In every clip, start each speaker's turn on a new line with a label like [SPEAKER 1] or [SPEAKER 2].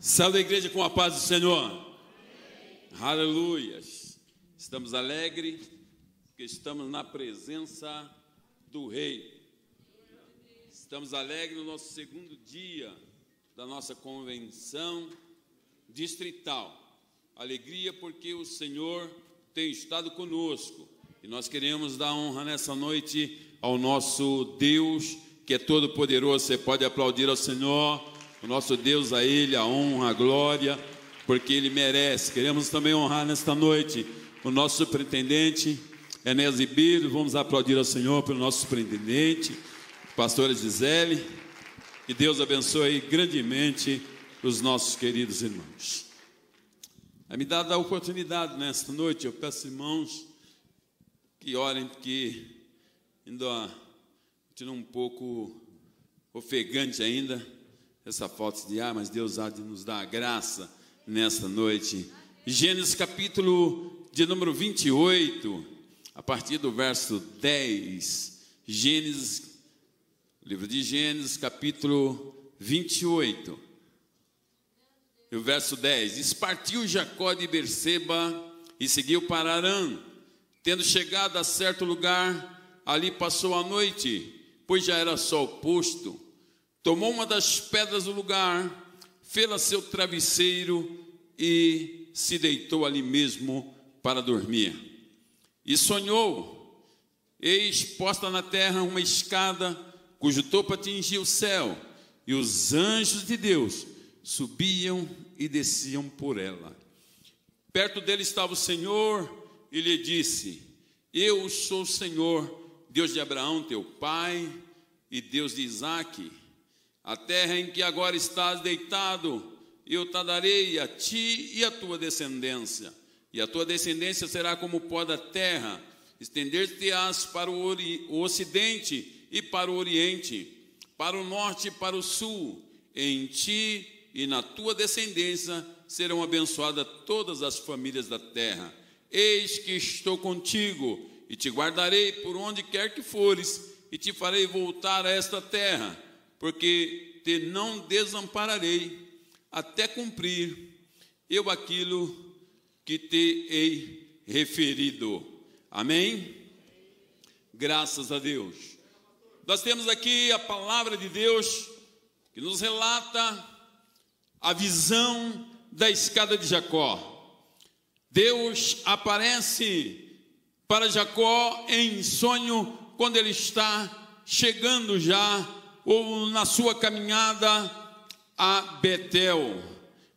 [SPEAKER 1] Salve a igreja com a paz do Senhor. Aleluia. Estamos alegres porque estamos na presença do Rei. Estamos alegres no nosso segundo dia da nossa convenção distrital. Alegria porque o Senhor tem estado conosco e nós queremos dar honra nessa noite ao nosso Deus que é todo poderoso. Você pode aplaudir ao Senhor o nosso Deus, a Ele, a honra, a glória, porque Ele merece. Queremos também honrar nesta noite o nosso superintendente, Enéas Ribeiro. Vamos aplaudir ao Senhor pelo nosso superintendente, pastora Gisele. Que Deus abençoe grandemente os nossos queridos irmãos. É me dada a oportunidade nesta noite, eu peço irmãos que orem, porque ainda estou um pouco ofegante ainda essa falta de ar, mas Deus há de nos dar a graça nesta noite. Gênesis capítulo de número 28, a partir do verso 10. Gênesis, livro de Gênesis, capítulo 28. O verso 10: Espartiu Jacó de Berseba e seguiu para Arã. Tendo chegado a certo lugar, ali passou a noite, pois já era sol posto tomou uma das pedras do lugar, fê-la seu travesseiro e se deitou ali mesmo para dormir. E sonhou, eis posta na terra uma escada cujo topo atingia o céu, e os anjos de Deus subiam e desciam por ela. Perto dele estava o Senhor e lhe disse: Eu sou o Senhor, Deus de Abraão, teu pai, e Deus de Isaque. A terra em que agora estás deitado, eu te darei a ti e a tua descendência. E a tua descendência será como o pó da terra. Estender-te-ás para o, o ocidente e para o oriente, para o norte e para o sul. Em ti e na tua descendência serão abençoadas todas as famílias da terra. Eis que estou contigo e te guardarei por onde quer que fores, e te farei voltar a esta terra porque te não desampararei até cumprir eu aquilo que te hei referido. Amém? Graças a Deus. Nós temos aqui a palavra de Deus que nos relata a visão da escada de Jacó. Deus aparece para Jacó em sonho quando ele está chegando já ou na sua caminhada a Betel.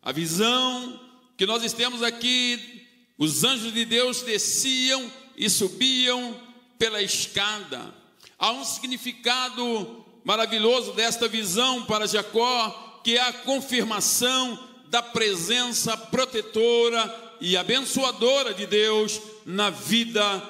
[SPEAKER 1] A visão que nós temos aqui, os anjos de Deus desciam e subiam pela escada. Há um significado maravilhoso desta visão para Jacó, que é a confirmação da presença protetora e abençoadora de Deus na vida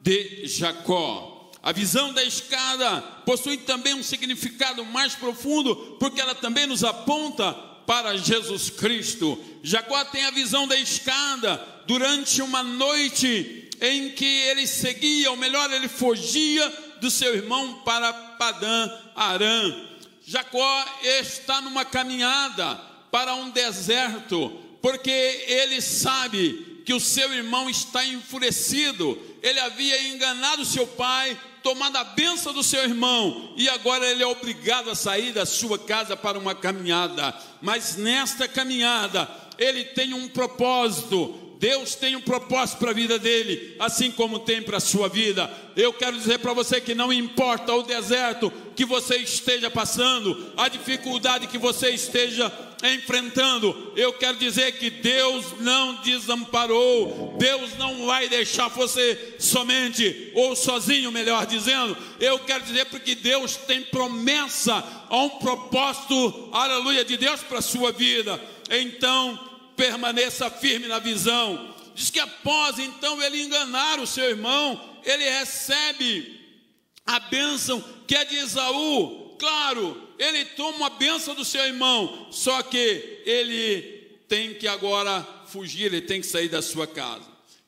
[SPEAKER 1] de Jacó. A visão da escada possui também um significado mais profundo, porque ela também nos aponta para Jesus Cristo. Jacó tem a visão da escada durante uma noite em que ele seguia, ou melhor, ele fugia do seu irmão para Padã Arã. Jacó está numa caminhada para um deserto, porque ele sabe que o seu irmão está enfurecido. Ele havia enganado seu pai, tomado a benção do seu irmão e agora ele é obrigado a sair da sua casa para uma caminhada. Mas nesta caminhada, ele tem um propósito. Deus tem um propósito para a vida dele, assim como tem para a sua vida. Eu quero dizer para você que não importa o deserto que você esteja passando, a dificuldade que você esteja enfrentando, eu quero dizer que Deus não desamparou, Deus não vai deixar você somente ou sozinho, melhor dizendo. Eu quero dizer porque Deus tem promessa, há um propósito, aleluia, de Deus para a sua vida. Então, permaneça firme na visão. Diz que após então ele enganar o seu irmão, ele recebe a bênção que é de Esaú. Claro, ele toma a bênção do seu irmão, só que ele tem que agora fugir, ele tem que sair da sua casa.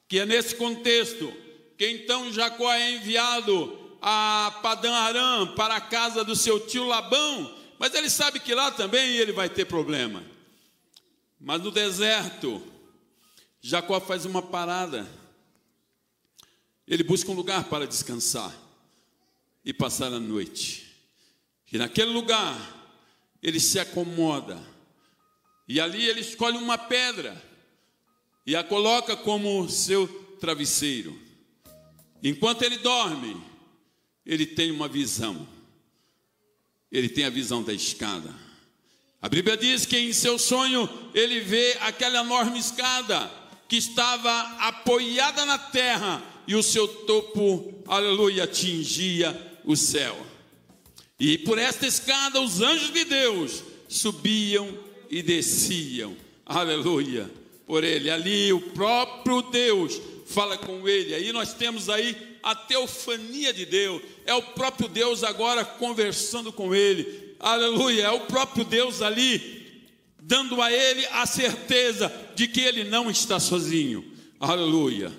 [SPEAKER 1] Que é nesse contexto que então Jacó é enviado a Padã Aram para a casa do seu tio Labão, mas ele sabe que lá também ele vai ter problema. Mas no deserto, Jacó faz uma parada. Ele busca um lugar para descansar e passar a noite. E naquele lugar, ele se acomoda. E ali ele escolhe uma pedra e a coloca como seu travesseiro. Enquanto ele dorme, ele tem uma visão. Ele tem a visão da escada. A Bíblia diz que em seu sonho ele vê aquela enorme escada que estava apoiada na terra e o seu topo, aleluia, atingia o céu. E por esta escada os anjos de Deus subiam e desciam, aleluia, por ele. Ali o próprio Deus fala com ele. Aí nós temos aí a teofania de Deus, é o próprio Deus agora conversando com ele, aleluia, é o próprio Deus ali dando a ele a certeza de que ele não está sozinho, aleluia.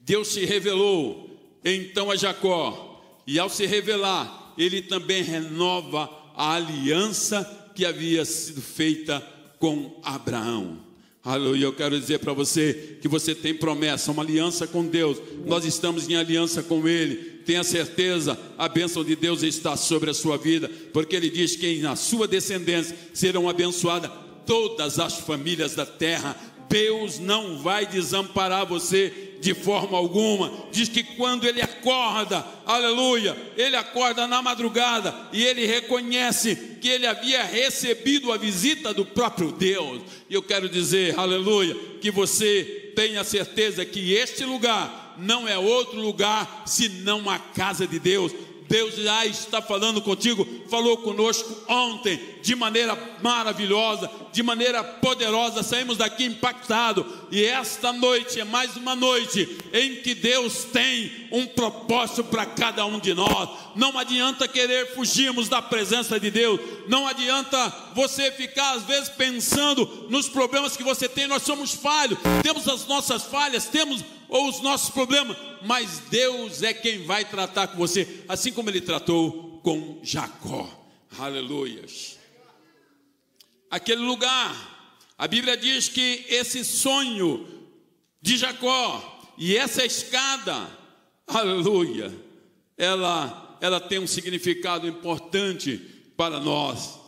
[SPEAKER 1] Deus se revelou então a Jacó, e ao se revelar, ele também renova a aliança que havia sido feita com Abraão. Aleluia, eu quero dizer para você que você tem promessa, uma aliança com Deus. Nós estamos em aliança com Ele. Tenha certeza, a bênção de Deus está sobre a sua vida, porque Ele diz que na sua descendência serão abençoadas todas as famílias da terra. Deus não vai desamparar você de forma alguma. Diz que quando ele acorda, aleluia, ele acorda na madrugada e ele reconhece que ele havia recebido a visita do próprio Deus. E eu quero dizer, aleluia, que você tenha certeza que este lugar não é outro lugar senão a casa de Deus. Deus já está falando contigo, falou conosco ontem, de maneira maravilhosa, de maneira poderosa. Saímos daqui impactados, e esta noite é mais uma noite em que Deus tem um propósito para cada um de nós. Não adianta querer fugirmos da presença de Deus, não adianta você ficar às vezes pensando nos problemas que você tem. Nós somos falhos, temos as nossas falhas, temos os nossos problemas, mas Deus é quem vai tratar com você, assim como ele tratou com Jacó. Aleluias. Aquele lugar, a Bíblia diz que esse sonho de Jacó e essa escada, aleluia, ela, ela tem um significado importante para nós,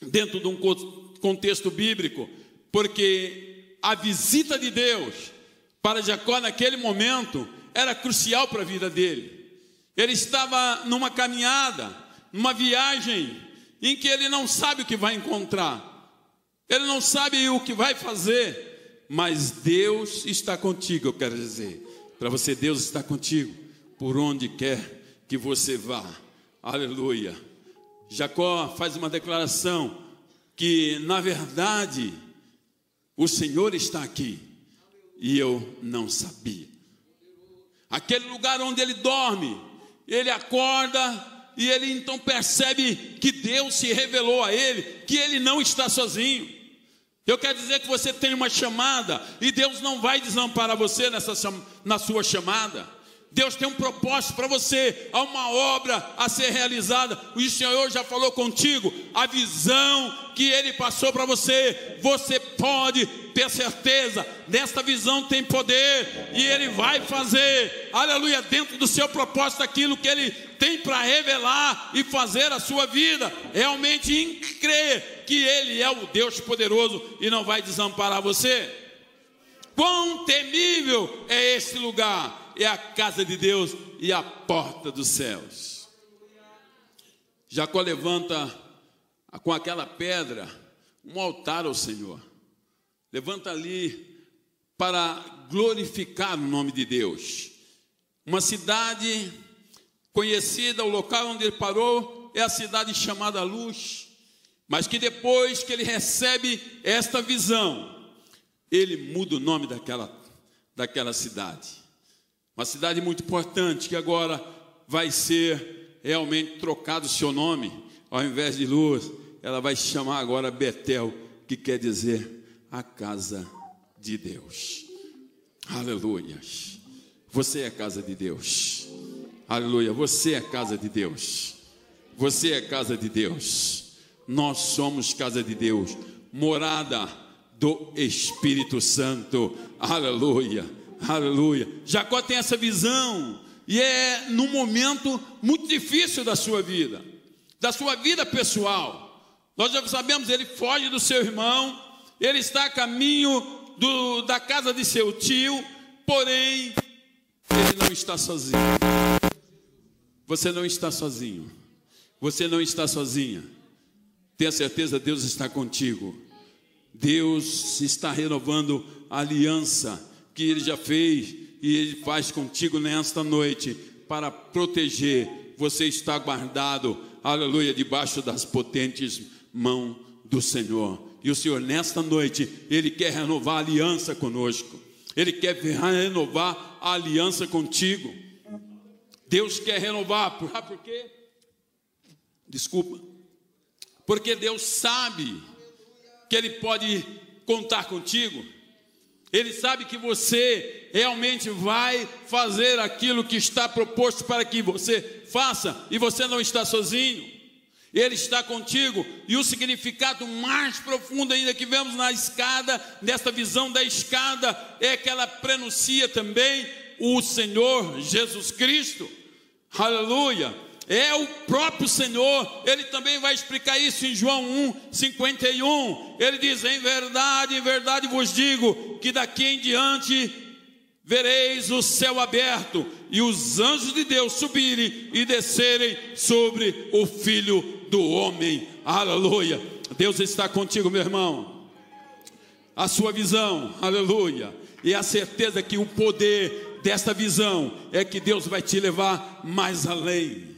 [SPEAKER 1] dentro de um contexto bíblico, porque a visita de Deus para Jacó naquele momento era crucial para a vida dele. Ele estava numa caminhada, numa viagem em que ele não sabe o que vai encontrar. Ele não sabe o que vai fazer, mas Deus está contigo, eu quero dizer. Para você Deus está contigo por onde quer que você vá. Aleluia. Jacó faz uma declaração que na verdade o Senhor está aqui e eu não sabia. Aquele lugar onde ele dorme, ele acorda e ele então percebe que Deus se revelou a ele, que ele não está sozinho. Eu quero dizer que você tem uma chamada e Deus não vai desamparar você nessa, na sua chamada. Deus tem um propósito para você, há uma obra a ser realizada. O Senhor já falou contigo, a visão que Ele passou para você, você pode ter certeza, nesta visão tem poder, e Ele vai fazer, aleluia, dentro do seu propósito, aquilo que Ele tem para revelar e fazer a sua vida, realmente em crer que Ele é o Deus poderoso e não vai desamparar você. Quão temível é esse lugar! É a casa de Deus e a porta dos céus. Jacó levanta com aquela pedra um altar ao Senhor. Levanta ali para glorificar o nome de Deus. Uma cidade conhecida, o local onde ele parou é a cidade chamada Luz, mas que depois que ele recebe esta visão, ele muda o nome daquela, daquela cidade. Uma cidade muito importante que agora vai ser realmente trocado o seu nome, ao invés de Luz, ela vai se chamar agora Betel, que quer dizer a casa de Deus. Aleluia. Você é a casa de Deus. Aleluia. Você é a casa de Deus. Você é a casa de Deus. Nós somos casa de Deus, morada do Espírito Santo. Aleluia. Aleluia. Jacó tem essa visão e é num momento muito difícil da sua vida, da sua vida pessoal. Nós já sabemos, ele foge do seu irmão, ele está a caminho do, da casa de seu tio, porém, ele não está sozinho. Você não está sozinho. Você não está sozinha. Tenha certeza, Deus está contigo. Deus está renovando a aliança que Ele já fez e Ele faz contigo nesta noite para proteger. Você está guardado, aleluia, debaixo das potentes mãos do Senhor. E o Senhor, nesta noite, Ele quer renovar a aliança conosco. Ele quer renovar a aliança contigo. Deus quer renovar. Por, quê? Desculpa. Porque Deus sabe que Ele pode contar contigo. Ele sabe que você realmente vai fazer aquilo que está proposto para que você faça, e você não está sozinho. Ele está contigo, e o significado mais profundo ainda que vemos na escada, nesta visão da escada, é que ela prenuncia também o Senhor Jesus Cristo. Aleluia! É o próprio Senhor, ele também vai explicar isso em João 1, 51. Ele diz: Em verdade, em verdade vos digo, que daqui em diante vereis o céu aberto e os anjos de Deus subirem e descerem sobre o filho do homem. Aleluia. Deus está contigo, meu irmão. A sua visão, aleluia. E a certeza que o poder desta visão é que Deus vai te levar mais além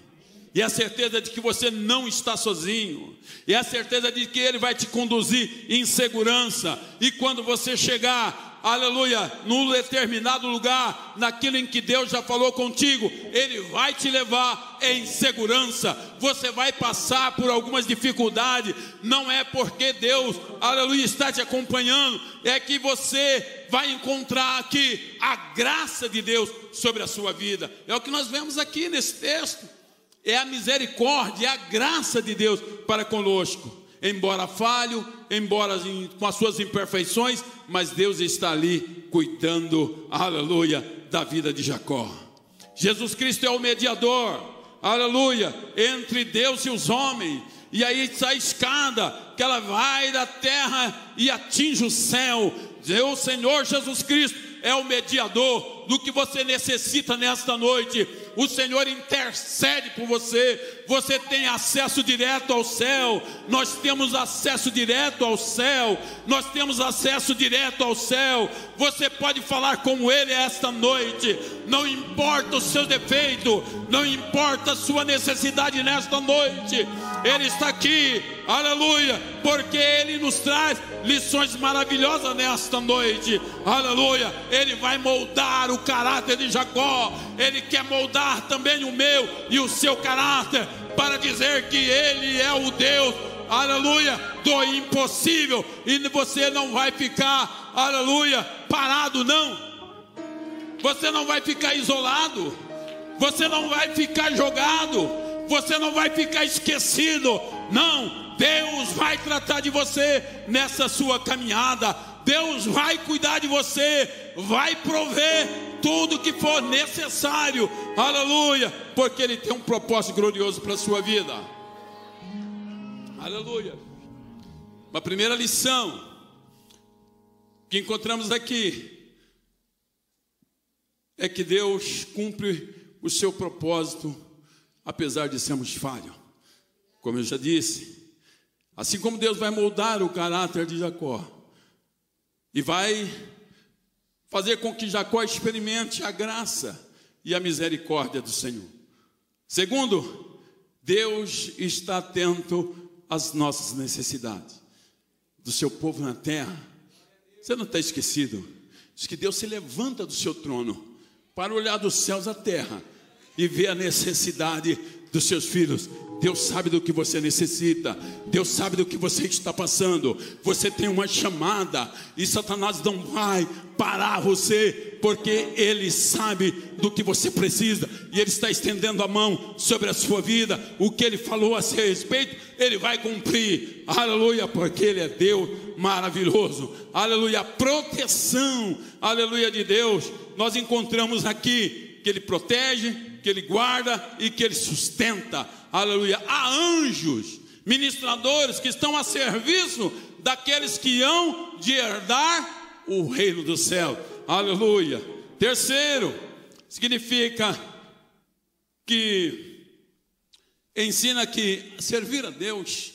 [SPEAKER 1] e a certeza de que você não está sozinho, e a certeza de que Ele vai te conduzir em segurança, e quando você chegar, aleluia, num determinado lugar, naquilo em que Deus já falou contigo, Ele vai te levar em segurança. Você vai passar por algumas dificuldades, não é porque Deus, aleluia, está te acompanhando, é que você vai encontrar aqui a graça de Deus sobre a sua vida. É o que nós vemos aqui nesse texto é a misericórdia, é a graça de Deus para conosco. Embora falho, embora com as suas imperfeições, mas Deus está ali cuidando, aleluia, da vida de Jacó. Jesus Cristo é o mediador, aleluia, entre Deus e os homens. E aí está a escada que ela vai da terra e atinge o céu. O Senhor Jesus Cristo é o mediador do que você necessita nesta noite o Senhor intercede por você, você tem acesso direto ao céu, nós temos acesso direto ao céu, nós temos acesso direto ao céu. Você pode falar com Ele esta noite, não importa o seu defeito, não importa a sua necessidade nesta noite, Ele está aqui, aleluia, porque Ele nos traz lições maravilhosas nesta noite, aleluia. Ele vai moldar o caráter de Jacó, Ele quer moldar também o meu e o seu caráter, para dizer que Ele é o Deus, aleluia, do impossível, e você não vai ficar, aleluia, parado, não. Você não vai ficar isolado, você não vai ficar jogado, você não vai ficar esquecido, não. Deus vai tratar de você nessa sua caminhada. Deus vai cuidar de você, vai prover tudo que for necessário, aleluia, porque Ele tem um propósito glorioso para a sua vida, aleluia. Uma primeira lição que encontramos aqui é que Deus cumpre o seu propósito, apesar de sermos falhos, como eu já disse, assim como Deus vai moldar o caráter de Jacó e vai fazer com que Jacó experimente a graça e a misericórdia do Senhor. Segundo, Deus está atento às nossas necessidades, do seu povo na terra. Você não está esquecido? Diz que Deus se levanta do seu trono para olhar dos céus à terra e ver a necessidade dos seus filhos. Deus sabe do que você necessita, Deus sabe do que você está passando. Você tem uma chamada e Satanás não vai parar você, porque ele sabe do que você precisa e ele está estendendo a mão sobre a sua vida. O que ele falou a seu respeito, ele vai cumprir. Aleluia, porque ele é Deus maravilhoso. Aleluia, proteção. Aleluia de Deus. Nós encontramos aqui que ele protege, que ele guarda e que ele sustenta. Aleluia, há anjos, ministradores que estão a serviço daqueles que hão de herdar o reino do céu, aleluia. Terceiro, significa que ensina que servir a Deus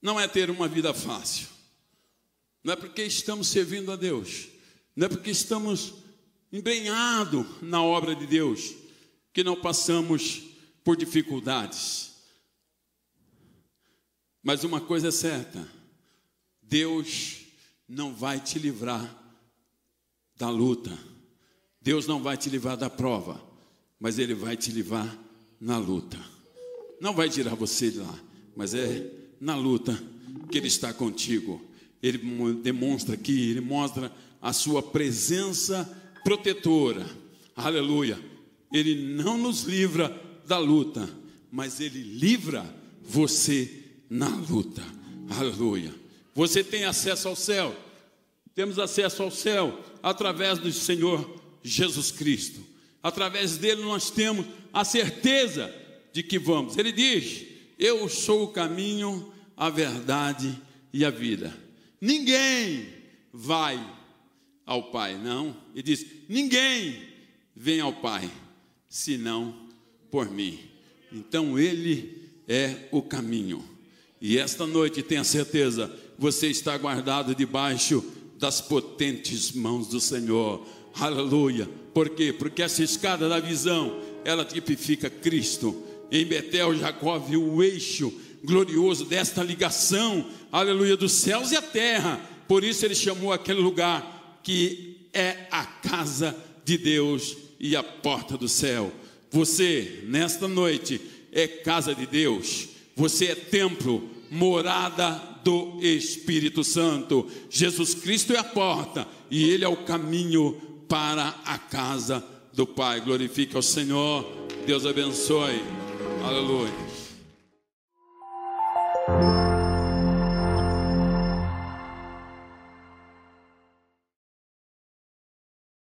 [SPEAKER 1] não é ter uma vida fácil, não é porque estamos servindo a Deus, não é porque estamos embrenhados na obra de Deus, que não passamos por dificuldades. Mas uma coisa é certa: Deus não vai te livrar da luta, Deus não vai te livrar da prova, mas Ele vai te livrar na luta. Não vai tirar você de lá, mas é na luta que Ele está contigo. Ele demonstra aqui, Ele mostra a sua presença protetora. Aleluia ele não nos livra da luta, mas Ele livra você na luta. Aleluia. Você tem acesso ao céu. Temos acesso ao céu através do Senhor Jesus Cristo. Através dele nós temos a certeza de que vamos. Ele diz: Eu sou o caminho, a verdade e a vida. Ninguém vai ao Pai, não. Ele diz: Ninguém vem ao Pai senão por mim. Então Ele é o caminho. E esta noite, tenha certeza, você está guardado debaixo das potentes mãos do Senhor. Aleluia. Por quê? Porque essa escada da visão, ela tipifica Cristo. Em Betel, Jacó viu o eixo glorioso desta ligação, aleluia, dos céus e a terra. Por isso ele chamou aquele lugar que é a casa de Deus e a porta do céu. Você, nesta noite, é casa de Deus, você é templo, morada do Espírito Santo. Jesus Cristo é a porta e Ele é o caminho para a casa do Pai. Glorifique ao Senhor, Deus abençoe. Aleluia.